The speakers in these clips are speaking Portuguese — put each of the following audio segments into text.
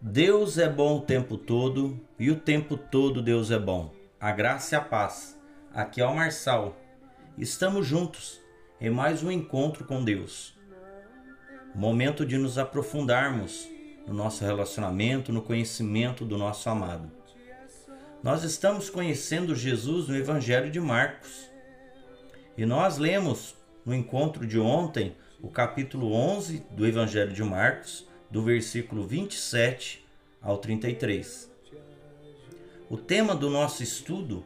Deus é bom o tempo todo e o tempo todo Deus é bom. A graça e a paz. Aqui é o Marçal. Estamos juntos em mais um encontro com Deus. Momento de nos aprofundarmos no nosso relacionamento, no conhecimento do nosso amado. Nós estamos conhecendo Jesus no Evangelho de Marcos. E nós lemos no encontro de ontem o capítulo 11 do Evangelho de Marcos, do versículo 27 ao 33. O tema do nosso estudo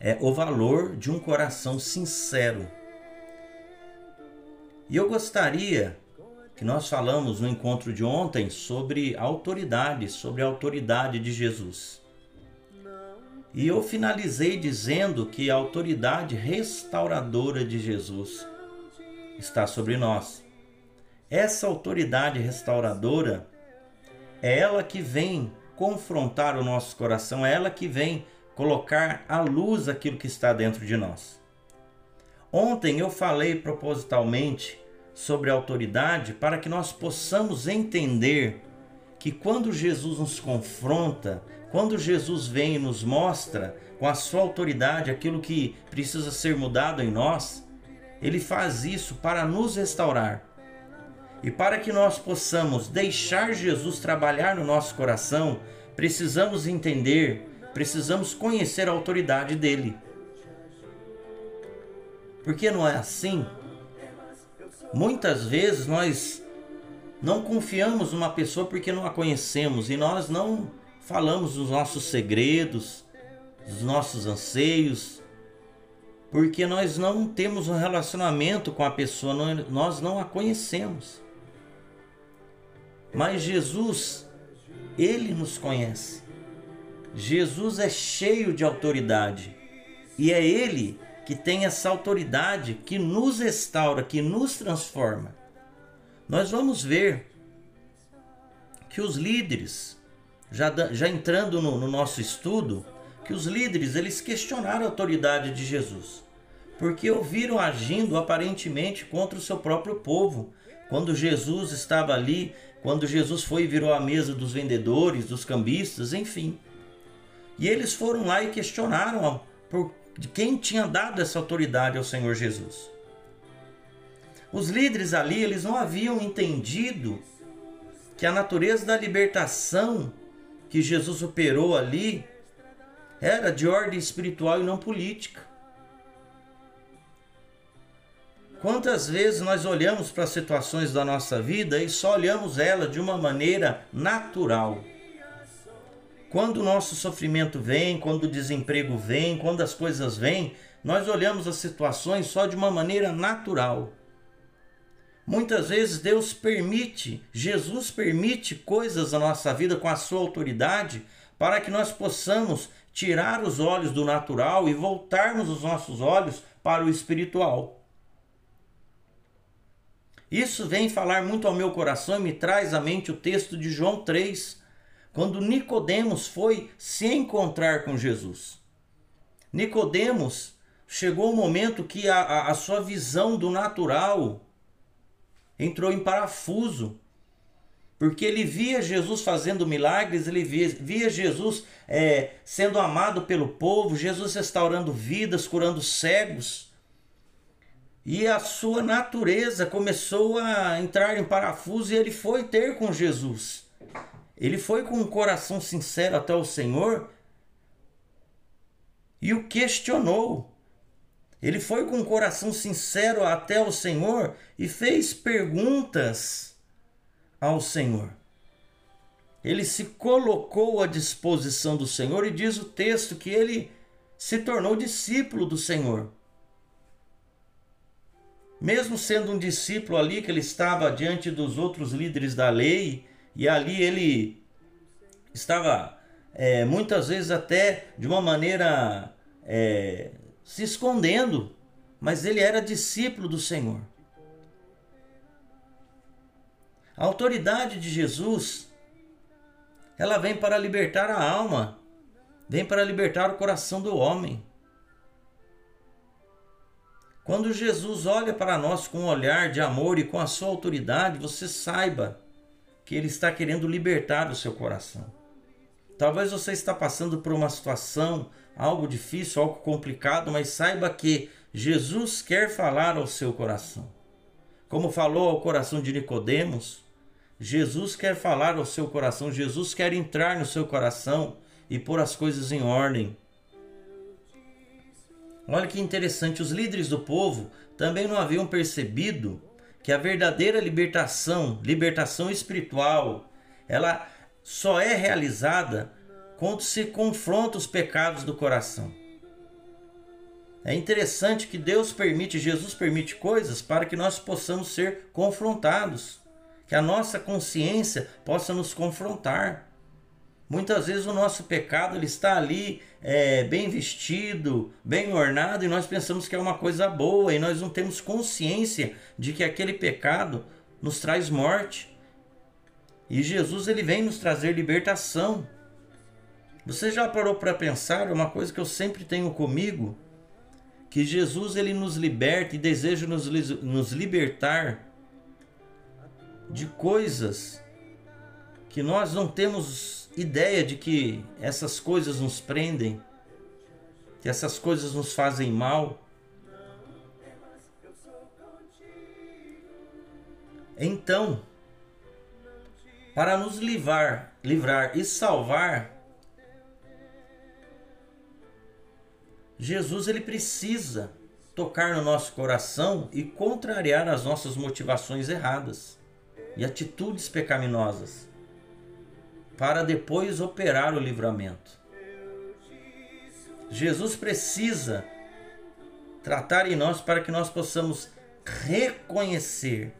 é o valor de um coração sincero. E eu gostaria que nós falamos no encontro de ontem sobre autoridade, sobre a autoridade de Jesus. E eu finalizei dizendo que a autoridade restauradora de Jesus está sobre nós. Essa autoridade restauradora é ela que vem confrontar o nosso coração, é ela que vem colocar à luz aquilo que está dentro de nós. Ontem eu falei propositalmente sobre autoridade para que nós possamos entender que quando Jesus nos confronta, quando Jesus vem e nos mostra com a sua autoridade aquilo que precisa ser mudado em nós, ele faz isso para nos restaurar. E para que nós possamos deixar Jesus trabalhar no nosso coração, precisamos entender, precisamos conhecer a autoridade dele. Porque não é assim Muitas vezes nós não confiamos numa pessoa porque não a conhecemos e nós não falamos dos nossos segredos, dos nossos anseios, porque nós não temos um relacionamento com a pessoa, nós não a conhecemos. Mas Jesus, ele nos conhece. Jesus é cheio de autoridade e é ele que tem essa autoridade que nos restaura, que nos transforma. Nós vamos ver que os líderes, já, já entrando no, no nosso estudo, que os líderes eles questionaram a autoridade de Jesus, porque ouviram agindo aparentemente contra o seu próprio povo. Quando Jesus estava ali, quando Jesus foi e virou a mesa dos vendedores, dos cambistas, enfim. E eles foram lá e questionaram por quem tinha dado essa autoridade ao Senhor Jesus. Os líderes ali, eles não haviam entendido que a natureza da libertação que Jesus operou ali era de ordem espiritual e não política. Quantas vezes nós olhamos para as situações da nossa vida e só olhamos ela de uma maneira natural? Quando o nosso sofrimento vem, quando o desemprego vem, quando as coisas vêm, nós olhamos as situações só de uma maneira natural. Muitas vezes Deus permite, Jesus permite coisas na nossa vida com a sua autoridade para que nós possamos tirar os olhos do natural e voltarmos os nossos olhos para o espiritual. Isso vem falar muito ao meu coração e me traz à mente o texto de João 3, quando Nicodemos foi se encontrar com Jesus. Nicodemos chegou o um momento que a, a, a sua visão do natural entrou em parafuso porque ele via Jesus fazendo milagres, ele via, via Jesus é, sendo amado pelo povo, Jesus restaurando vidas, curando cegos. E a sua natureza começou a entrar em parafuso e ele foi ter com Jesus. Ele foi com um coração sincero até o Senhor e o questionou. Ele foi com um coração sincero até o Senhor e fez perguntas ao Senhor. Ele se colocou à disposição do Senhor e diz o texto que ele se tornou discípulo do Senhor. Mesmo sendo um discípulo ali que ele estava diante dos outros líderes da lei, e ali ele estava é, muitas vezes até de uma maneira é, se escondendo, mas ele era discípulo do Senhor. A autoridade de Jesus ela vem para libertar a alma, vem para libertar o coração do homem. Quando Jesus olha para nós com um olhar de amor e com a sua autoridade, você saiba que ele está querendo libertar o seu coração. Talvez você está passando por uma situação, algo difícil, algo complicado, mas saiba que Jesus quer falar ao seu coração. Como falou ao coração de Nicodemos, Jesus quer falar ao seu coração, Jesus quer entrar no seu coração e pôr as coisas em ordem. Olha que interessante, os líderes do povo também não haviam percebido que a verdadeira libertação, libertação espiritual, ela só é realizada quando se confronta os pecados do coração. É interessante que Deus permite, Jesus permite coisas para que nós possamos ser confrontados, que a nossa consciência possa nos confrontar. Muitas vezes o nosso pecado ele está ali é, bem vestido, bem ornado, e nós pensamos que é uma coisa boa, e nós não temos consciência de que aquele pecado nos traz morte. E Jesus ele vem nos trazer libertação. Você já parou para pensar uma coisa que eu sempre tenho comigo? Que Jesus ele nos liberta e deseja nos, nos libertar de coisas que nós não temos ideia de que essas coisas nos prendem, que essas coisas nos fazem mal. Então, para nos livrar, livrar e salvar, Jesus ele precisa tocar no nosso coração e contrariar as nossas motivações erradas e atitudes pecaminosas para depois operar o livramento. Jesus precisa tratar em nós para que nós possamos reconhecer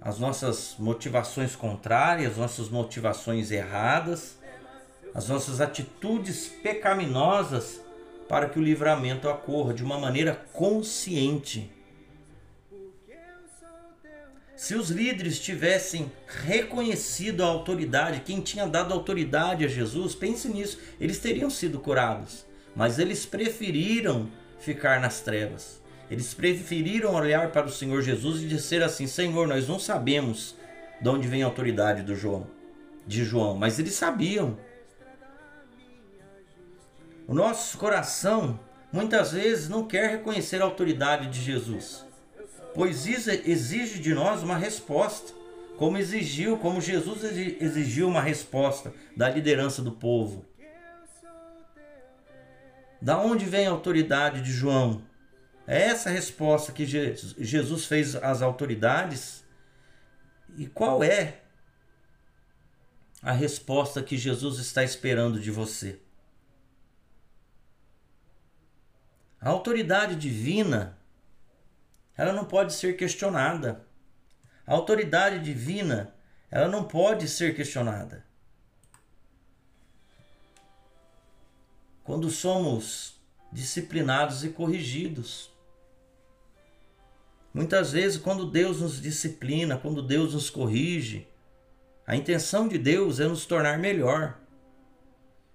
as nossas motivações contrárias, nossas motivações erradas, as nossas atitudes pecaminosas, para que o livramento ocorra de uma maneira consciente se os líderes tivessem reconhecido a autoridade, quem tinha dado autoridade a Jesus, pense nisso, eles teriam sido curados. Mas eles preferiram ficar nas trevas. Eles preferiram olhar para o Senhor Jesus e dizer assim: Senhor, nós não sabemos de onde vem a autoridade do João, de João, mas eles sabiam. O nosso coração muitas vezes não quer reconhecer a autoridade de Jesus pois isso exige de nós uma resposta, como exigiu, como Jesus exigiu uma resposta da liderança do povo. Da onde vem a autoridade de João? É essa resposta que Jesus fez às autoridades? E qual é a resposta que Jesus está esperando de você? A autoridade divina ela não pode ser questionada. A autoridade divina, ela não pode ser questionada. Quando somos disciplinados e corrigidos. Muitas vezes, quando Deus nos disciplina, quando Deus nos corrige, a intenção de Deus é nos tornar melhor.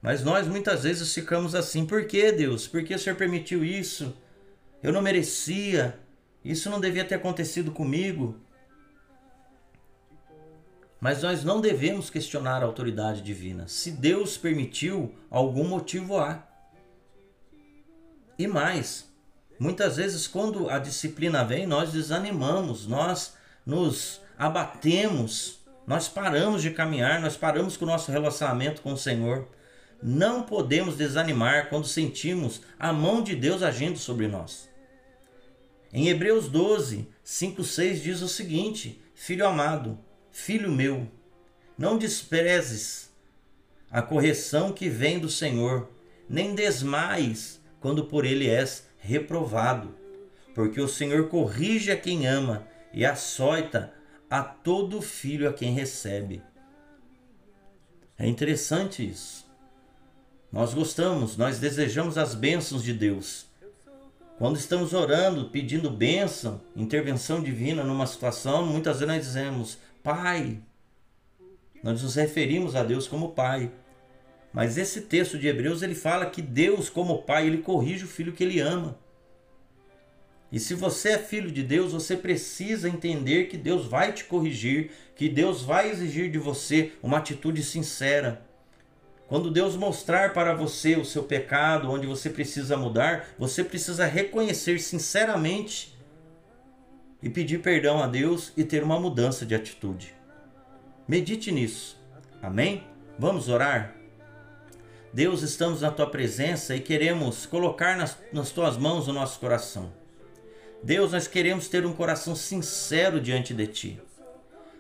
Mas nós muitas vezes ficamos assim: por que Deus? Por que o Senhor permitiu isso? Eu não merecia, isso não devia ter acontecido comigo. Mas nós não devemos questionar a autoridade divina. Se Deus permitiu, algum motivo há. E mais, muitas vezes quando a disciplina vem, nós desanimamos, nós nos abatemos, nós paramos de caminhar, nós paramos com o nosso relacionamento com o Senhor. Não podemos desanimar quando sentimos a mão de Deus agindo sobre nós. Em Hebreus 12, 5, 6 diz o seguinte: Filho amado, filho meu, não desprezes a correção que vem do Senhor, nem desmais quando por ele és reprovado, porque o Senhor corrige a quem ama e açoita a todo filho a quem recebe. É interessante isso. Nós gostamos, nós desejamos as bênçãos de Deus. Quando estamos orando, pedindo bênção, intervenção divina numa situação, muitas vezes nós dizemos: Pai, Nós nos referimos a Deus como Pai. Mas esse texto de Hebreus ele fala que Deus, como Pai, ele corrige o filho que ele ama. E se você é filho de Deus, você precisa entender que Deus vai te corrigir, que Deus vai exigir de você uma atitude sincera. Quando Deus mostrar para você o seu pecado, onde você precisa mudar, você precisa reconhecer sinceramente e pedir perdão a Deus e ter uma mudança de atitude. Medite nisso. Amém? Vamos orar? Deus, estamos na tua presença e queremos colocar nas, nas tuas mãos o nosso coração. Deus, nós queremos ter um coração sincero diante de ti.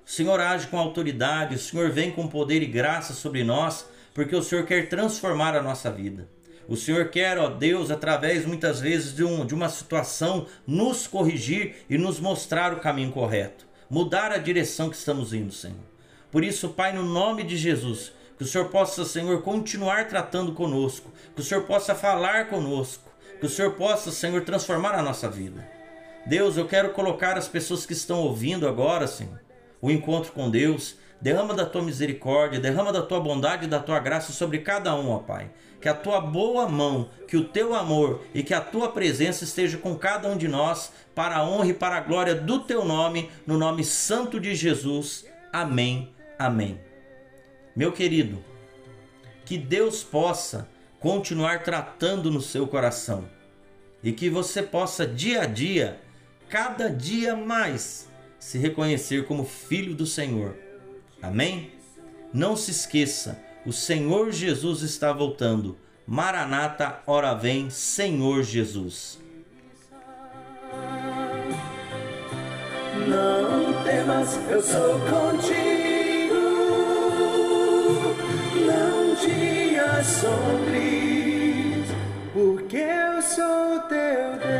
O Senhor age com autoridade, o Senhor vem com poder e graça sobre nós porque o Senhor quer transformar a nossa vida. O Senhor quer, ó Deus, através muitas vezes de, um, de uma situação, nos corrigir e nos mostrar o caminho correto, mudar a direção que estamos indo, Senhor. Por isso, Pai, no nome de Jesus, que o Senhor possa, Senhor, continuar tratando conosco, que o Senhor possa falar conosco, que o Senhor possa, Senhor, transformar a nossa vida. Deus, eu quero colocar as pessoas que estão ouvindo agora, Senhor, o encontro com Deus, Derrama da tua misericórdia, derrama da tua bondade e da tua graça sobre cada um, ó Pai. Que a tua boa mão, que o teu amor e que a tua presença esteja com cada um de nós, para a honra e para a glória do teu nome, no nome santo de Jesus. Amém. Amém. Meu querido, que Deus possa continuar tratando no seu coração e que você possa dia a dia, cada dia mais, se reconhecer como filho do Senhor Amém? Não se esqueça, o Senhor Jesus está voltando. Maranata, ora vem, Senhor Jesus. Não temas, eu sou contigo. Não te assombres, porque eu sou teu.